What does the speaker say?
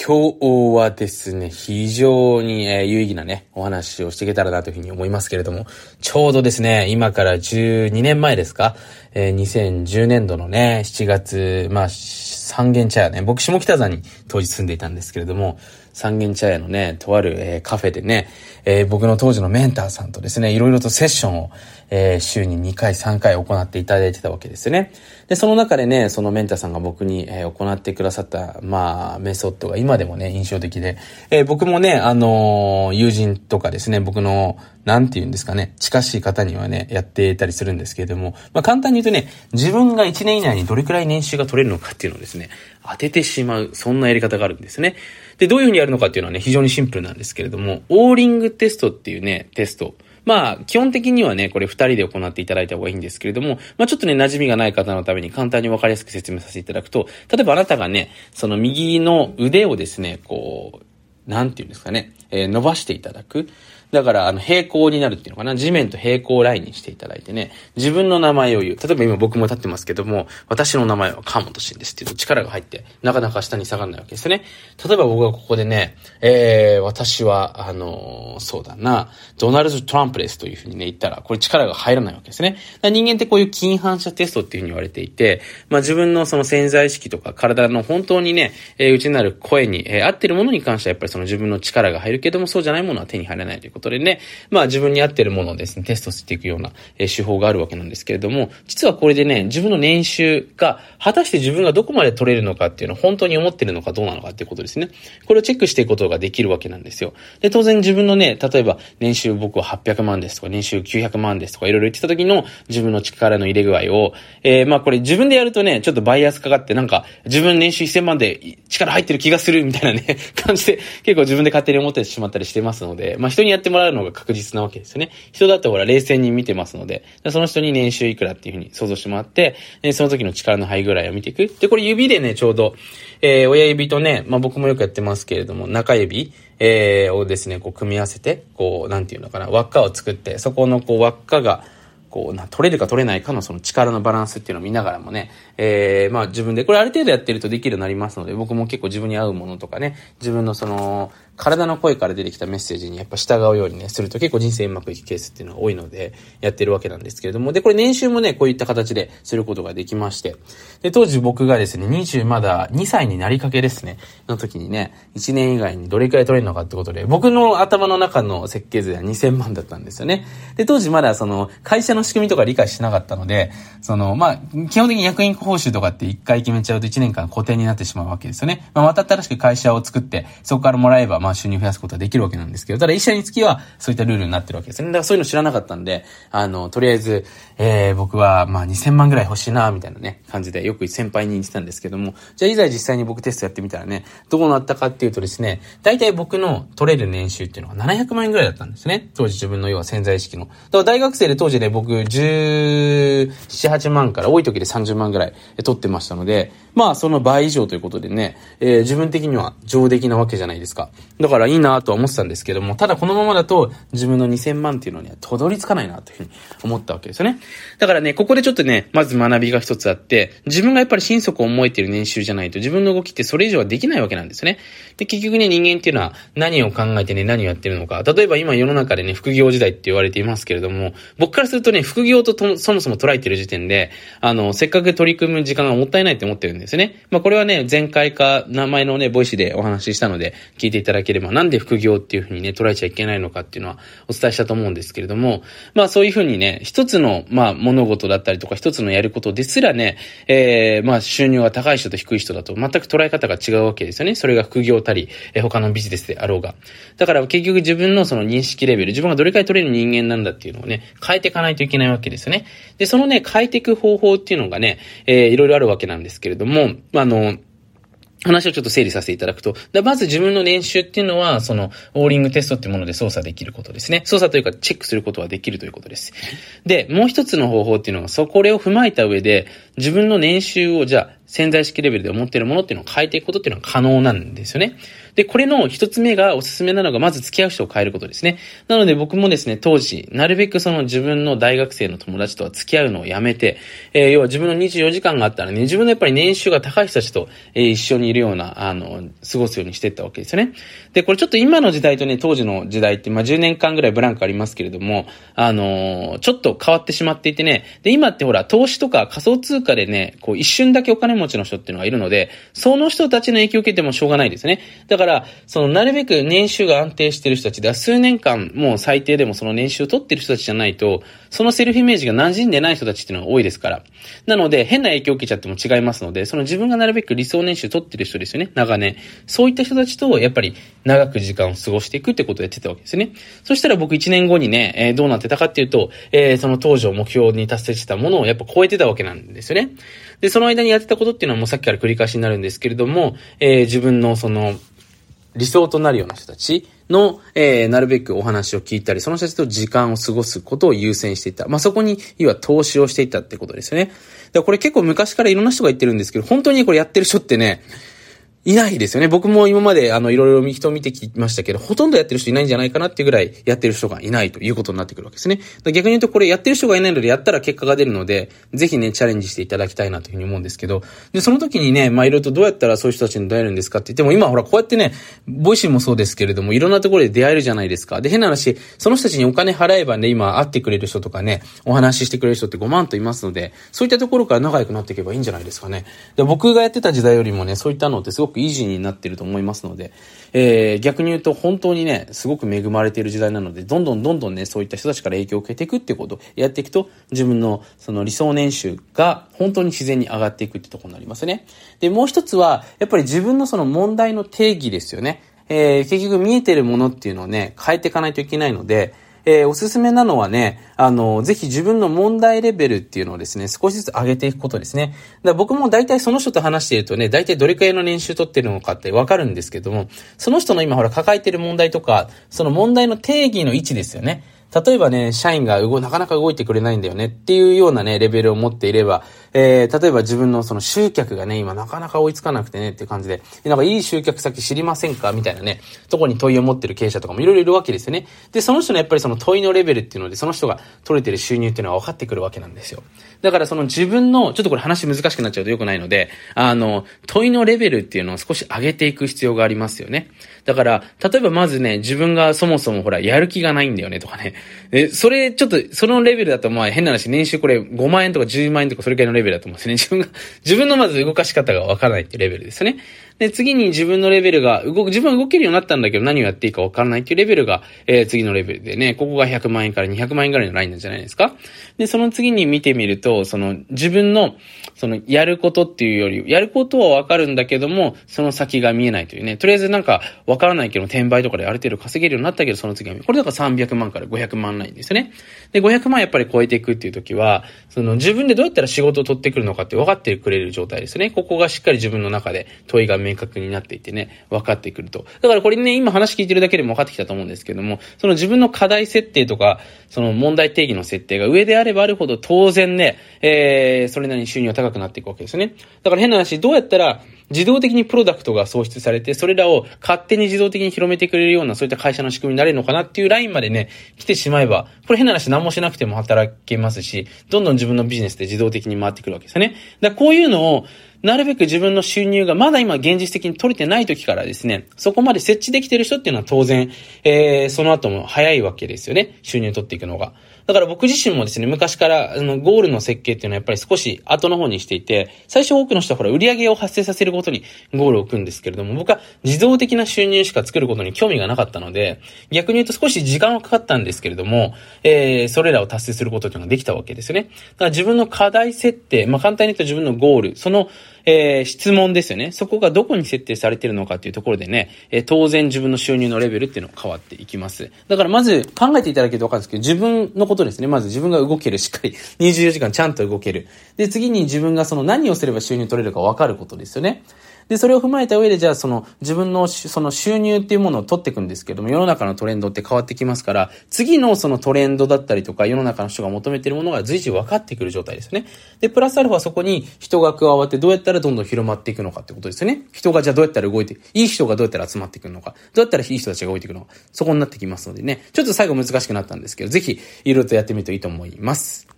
今日はですね、非常に、え、有意義なね、お話をしていけたらなというふうに思いますけれども、ちょうどですね、今から12年前ですか、えー、2010年度のね、7月、まあ、三軒茶屋ね、僕下北沢に当時住んでいたんですけれども、三軒茶屋のね、とある、えー、カフェでね、えー、僕の当時のメンターさんとですね、いろいろとセッションを、えー、週に2回、3回行っていただいてたわけですね。で、その中でね、そのメンターさんが僕に、えー、行ってくださった、まあ、メソッドが今でもね、印象的で、えー、僕もね、あのー、友人とかですね、僕の、なんて言うんですかね、近しい方にはね、やっていたりするんですけれども、まあ、簡単に言うとね、自分が1年以内にどれくらい年収が取れるのかっていうのをですね、当ててしまう、そんなやり方があるんですね。で、どういうふうにやるのかっていうのはね、非常にシンプルなんですけれども、オーリングテストっていうね、テスト。まあ、基本的にはね、これ二人で行っていただいた方がいいんですけれども、まあちょっとね、馴染みがない方のために簡単にわかりやすく説明させていただくと、例えばあなたがね、その右の腕をですね、こう、なんていうんですかね、えー、伸ばしていただく。だから、あの、平行になるっていうのかな。地面と平行ラインにしていただいてね、自分の名前を言う。例えば今僕も立ってますけども、私の名前は川本慎ですっていうと力が入って、なかなか下に下がらないわけですね。例えば僕がここでね、えー、私は、あのー、そうだな、ドナルド・トランプですというふうにね、言ったら、これ力が入らないわけですね。人間ってこういう筋反射テストっていうふうに言われていて、まあ自分のその潜在意識とか体の本当にね、えー、内なる声に、えー、合ってるものに関してはやっぱりその自分の力が入るけども、そうじゃないものは手に入らないということでね、まあ自分に合ってるものをですね、テストしていくような、手法があるわけなんですけれども、実はこれでね、自分の年収が、果たして自分がどこまで取れるのかっていうのを本当に思ってるのかどうなのかっていうことですね。これをチェックしていくことができるわけなんですよ。で、当然自分のね、例えば年収僕は800万ですとか、年収900万ですとか、いろいろ言ってた時の自分の力の入れ具合を、えー、まあこれ自分でやるとね、ちょっとバイアスかかってなんか、自分年収1000万で力入ってる気がするみたいなね、感じで、結構自分で勝手に思ってしまったりしてますので、まあ人にやっててもらうのが確実なわけですよね。人だってほら冷静に見てますので、その人に年収いくらっていうふうに想像してもらって、その時の力の範囲ぐらいを見ていく。で、これ指でね、ちょうど、えー、親指とね、まあ僕もよくやってますけれども、中指、えー、をですね、こう組み合わせて、こう、なんていうのかな、輪っかを作って、そこのこう輪っかが、こうな、取れるか取れないかのその力のバランスっていうのを見ながらもね、えー、まあ自分で、これある程度やってるとできるようになりますので、僕も結構自分に合うものとかね、自分のその、体の声から出てきたメッセージにやっぱ従うようにね、すると結構人生うまくいくケースっていうのは多いので、やってるわけなんですけれども、で、これ年収もね、こういった形ですることができまして、で、当時僕がですね、20まだ2歳になりかけですね、の時にね、1年以外にどれくらい取れるのかってことで、僕の頭の中の設計図では2000万だったんですよね。で、当時まだその、会社のの仕組みとか理解しなかったので、その、まあ、基本的に役員報酬とかって1回決めちゃうと1年間固定になってしまうわけですよね。まあ、また新しく会社を作って、そこからもらえば、まあ、収入増やすことはできるわけなんですけど、ただ一社につきはそういったルールになってるわけですね。だからそういうの知らなかったんで、あの、とりあえず、えー、僕はまあ2000万ぐらい欲しいな、みたいなね、感じでよく先輩に言ってたんですけども、じゃあいざ実際に僕テストやってみたらね、どうなったかっていうとですね、大体僕の取れる年収っていうのが700万円ぐらいだったんですね。当時自分の要は潜在意識の。だから大学生で当時ね、僕17、8万から多い時で30万ぐらい取ってましたので、まあその倍以上ということでね、えー、自分的には上出来なわけじゃないですか。だからいいなとは思ってたんですけども、ただこのままだと自分の2000万っていうのにはたどり着かないなというふうに思ったわけですよね。だからね、ここでちょっとね、まず学びが一つあって、自分がやっぱり心底思えてる年収じゃないと自分の動きってそれ以上はできないわけなんですね。で、結局ね、人間っていうのは何を考えてね、何をやってるのか。例えば今世の中でね、副業時代って言われていますけれども、僕からするとね、副業ととそもそも捉えてる時点で、あの、せっかく取り組む時間がもったいないって思ってるんですね。まあこれはね、前回か名前のね、ボイスでお話ししたので、聞いていただければ、なんで副業っていうふうにね、捉えちゃいけないのかっていうのはお伝えしたと思うんですけれども、まあそういうふうにね、一つの、まあ物事だったりとか、一つのやることですらね、えー、まあ収入が高い人と低い人だと全く捉え方が違うわけですよね。それが副業たり、えー、他のビジネスであろうが。だから結局自分のその認識レベル、自分がどれくらい取れる人間なんだっていうのをね、変えていかないといけないわけですよね。で、そのね、変えていく方法っていうのがね、えー、いろいろあるわけなんですけれども、あの、話をちょっと整理させていただくと、まず自分の年収っていうのは、その、オーリングテストっていうもので操作できることですね。操作というか、チェックすることはできるということです。で、もう一つの方法っていうのが、そこれを踏まえた上で、自分の年収を、じゃあ、潜在意識レベルで思ってるものっていうのを変えていくことっていうのは可能なんですよね。で、これの一つ目がおすすめなのが、まず付き合う人を変えることですね。なので僕もですね、当時、なるべくその自分の大学生の友達とは付き合うのをやめて、えー、要は自分の24時間があったらね、自分のやっぱり年収が高い人たちと、えー、一緒にいるような、あの、過ごすようにしていったわけですよね。で、これちょっと今の時代とね、当時の時代って、まあ、10年間ぐらいブランクありますけれども、あのー、ちょっと変わってしまっていてね、で、今ってほら、投資とか仮想通貨でね、こう一瞬だけお金持ちの人っていうのがいるので、その人たちの影響を受けてもしょうがないですね。だから、そのな、るべく年収が安定してる人たちでは数年間もう最低でもその年収を取ってる人たちじゃないと、そのセルフイメージが馴染んでない人たちっていうのが多いですから。なので、変な影響を受けちゃっても違いますので、その自分がなるべく理想年収取ってる人ですよね、長年。そういった人たちと、やっぱり長く時間を過ごしていくってことをやってたわけですね。そしたら僕1年後にね、えー、どうなってたかっていうと、えー、その当時を目標に達成してたものをやっぱ超えてたわけなんですよね。で、その間にやってたことっていうのはもうさっきから繰り返しになるんですけれども、えー、自分のその、理想となるような人たちの、えー、なるべくお話を聞いたり、その人たちと時間を過ごすことを優先していた。まあ、そこに、要は投資をしていたってことですよね。だからこれ結構昔からいろんな人が言ってるんですけど、本当にこれやってる人ってね、いないですよね。僕も今まで、あの、いろいろ人を見てきましたけど、ほとんどやってる人いないんじゃないかなっていうぐらい、やってる人がいないということになってくるわけですね。逆に言うと、これやってる人がいないので、やったら結果が出るので、ぜひね、チャレンジしていただきたいなというふうに思うんですけど、で、その時にね、まあ、いろいろとどうやったらそういう人たちに出会えるんですかって言っても、今ほら、こうやってね、ボイシーもそうですけれども、いろんなところで出会えるじゃないですか。で、変な話、その人たちにお金払えばね、今会ってくれる人とかね、お話ししてくれる人ってごまんといますので、そういったところから仲良くなっていけばいいんじゃないですかね。で、僕がやってた時代よりもね、そういったのってすごくイージーになってると思いますので、えー、逆に言うと本当にね、すごく恵まれている時代なので、どんどんどんどんね、そういった人たちから影響を受けていくっていうことをやっていくと、自分のその理想年収が本当に自然に上がっていくってとこになりますね。で、もう一つは、やっぱり自分のその問題の定義ですよね。えー、結局見えてるものっていうのをね、変えていかないといけないので、えー、おすすめなのはね、あの、ぜひ自分の問題レベルっていうのをですね、少しずつ上げていくことですね。だ僕も大体その人と話しているとね、大体どれくらいの年収取ってるのかってわかるんですけども、その人の今ほら抱えてる問題とか、その問題の定義の位置ですよね。例えばね、社員が動、なかなか動いてくれないんだよねっていうようなね、レベルを持っていれば、えー、例えば自分のその集客がね、今なかなか追いつかなくてねっていう感じで、なんかいい集客先知りませんか？みたいなね、とこに問いを持ってる経営者とかもいろいろいるわけですよね。で、その人のやっぱりその問いのレベルっていうので、その人が取れてる収入っていうのは分かってくるわけなんですよ。だからその自分の、ちょっとこれ話難しくなっちゃうと良くないので、あの、問いのレベルっていうのを少し上げていく必要がありますよね。だから、例えばまずね、自分がそもそもほら、やる気がないんだよねとかね。え、それ、ちょっと、そのレベルだとまあ変な話、年収これ5万円とか10万円とかそれくらいのレベルだと思うんですね。自分が、自分のまず動かし方がわからないっていうレベルですね。で、次に自分のレベルが、動く、自分は動けるようになったんだけど何をやっていいかわからないっていうレベルが、えー、次のレベルでね、ここが100万円から200万円ぐらいのラインなんじゃないですかで、その次に見てみると、その、自分の、その、やることっていうより、やることはわかるんだけども、その先が見えないというね。とりあえずなんか、わからないけど、転売とかである程度稼げるようになったけど、その次は、これだから300万から500万ラインですよね。で、500万やっぱり超えていくっていう時は、その、自分でどうやったら仕事を取ってくるのかって分かってくれる状態ですね。ここがしっかり自分の中で問いが明明確になってい、てね、分かってくると。だからこれね、今話聞いてるだけでも分かってきたと思うんですけども、その自分の課題設定とか、その問題定義の設定が上であればあるほど当然ね、えー、それなりに収入は高くなっていくわけですよね。だから変な話、どうやったら、自動的にプロダクトが創出されて、それらを勝手に自動的に広めてくれるような、そういった会社の仕組みになれるのかなっていうラインまでね、来てしまえば、これ変な話何もしなくても働けますし、どんどん自分のビジネスで自動的に回ってくるわけですよね。だこういうのを、なるべく自分の収入がまだ今現実的に取れてない時からですね、そこまで設置できてる人っていうのは当然、えー、その後も早いわけですよね。収入取っていくのが。だから僕自身もですね、昔から、あの、ゴールの設計っていうのはやっぱり少し後の方にしていて、最初多くの人はほら、売り上げを発生させることにゴールを置くんですけれども、僕は自動的な収入しか作ることに興味がなかったので、逆に言うと少し時間はかかったんですけれども、えー、それらを達成することっていうのができたわけですよね。だから自分の課題設定、まあ、簡単に言うと自分のゴール、その、えー、質問ですよね。そこがどこに設定されてるのかっていうところでね、えー、当然自分の収入のレベルっていうのは変わっていきます。だからまず考えていただけるとわかるんですけど、自分のことですね。まず自分が動ける、しっかり 24時間ちゃんと動ける。で、次に自分がその何をすれば収入取れるかわかることですよね。で、それを踏まえた上で、じゃあその自分のその収入っていうものを取っていくんですけども、世の中のトレンドって変わってきますから、次のそのトレンドだったりとか、世の中の人が求めているものが随時分かってくる状態ですよね。で、プラスアルファそこに人が加わってどうやったらどんどん広まっていくのかってことですよね。人がじゃあどうやったら動いて、いい人がどうやったら集まってくるのか、どうやったらいい人たちが動いていくのか、そこになってきますのでね、ちょっと最後難しくなったんですけど、ぜひ、いろいろとやってみるといいと思います。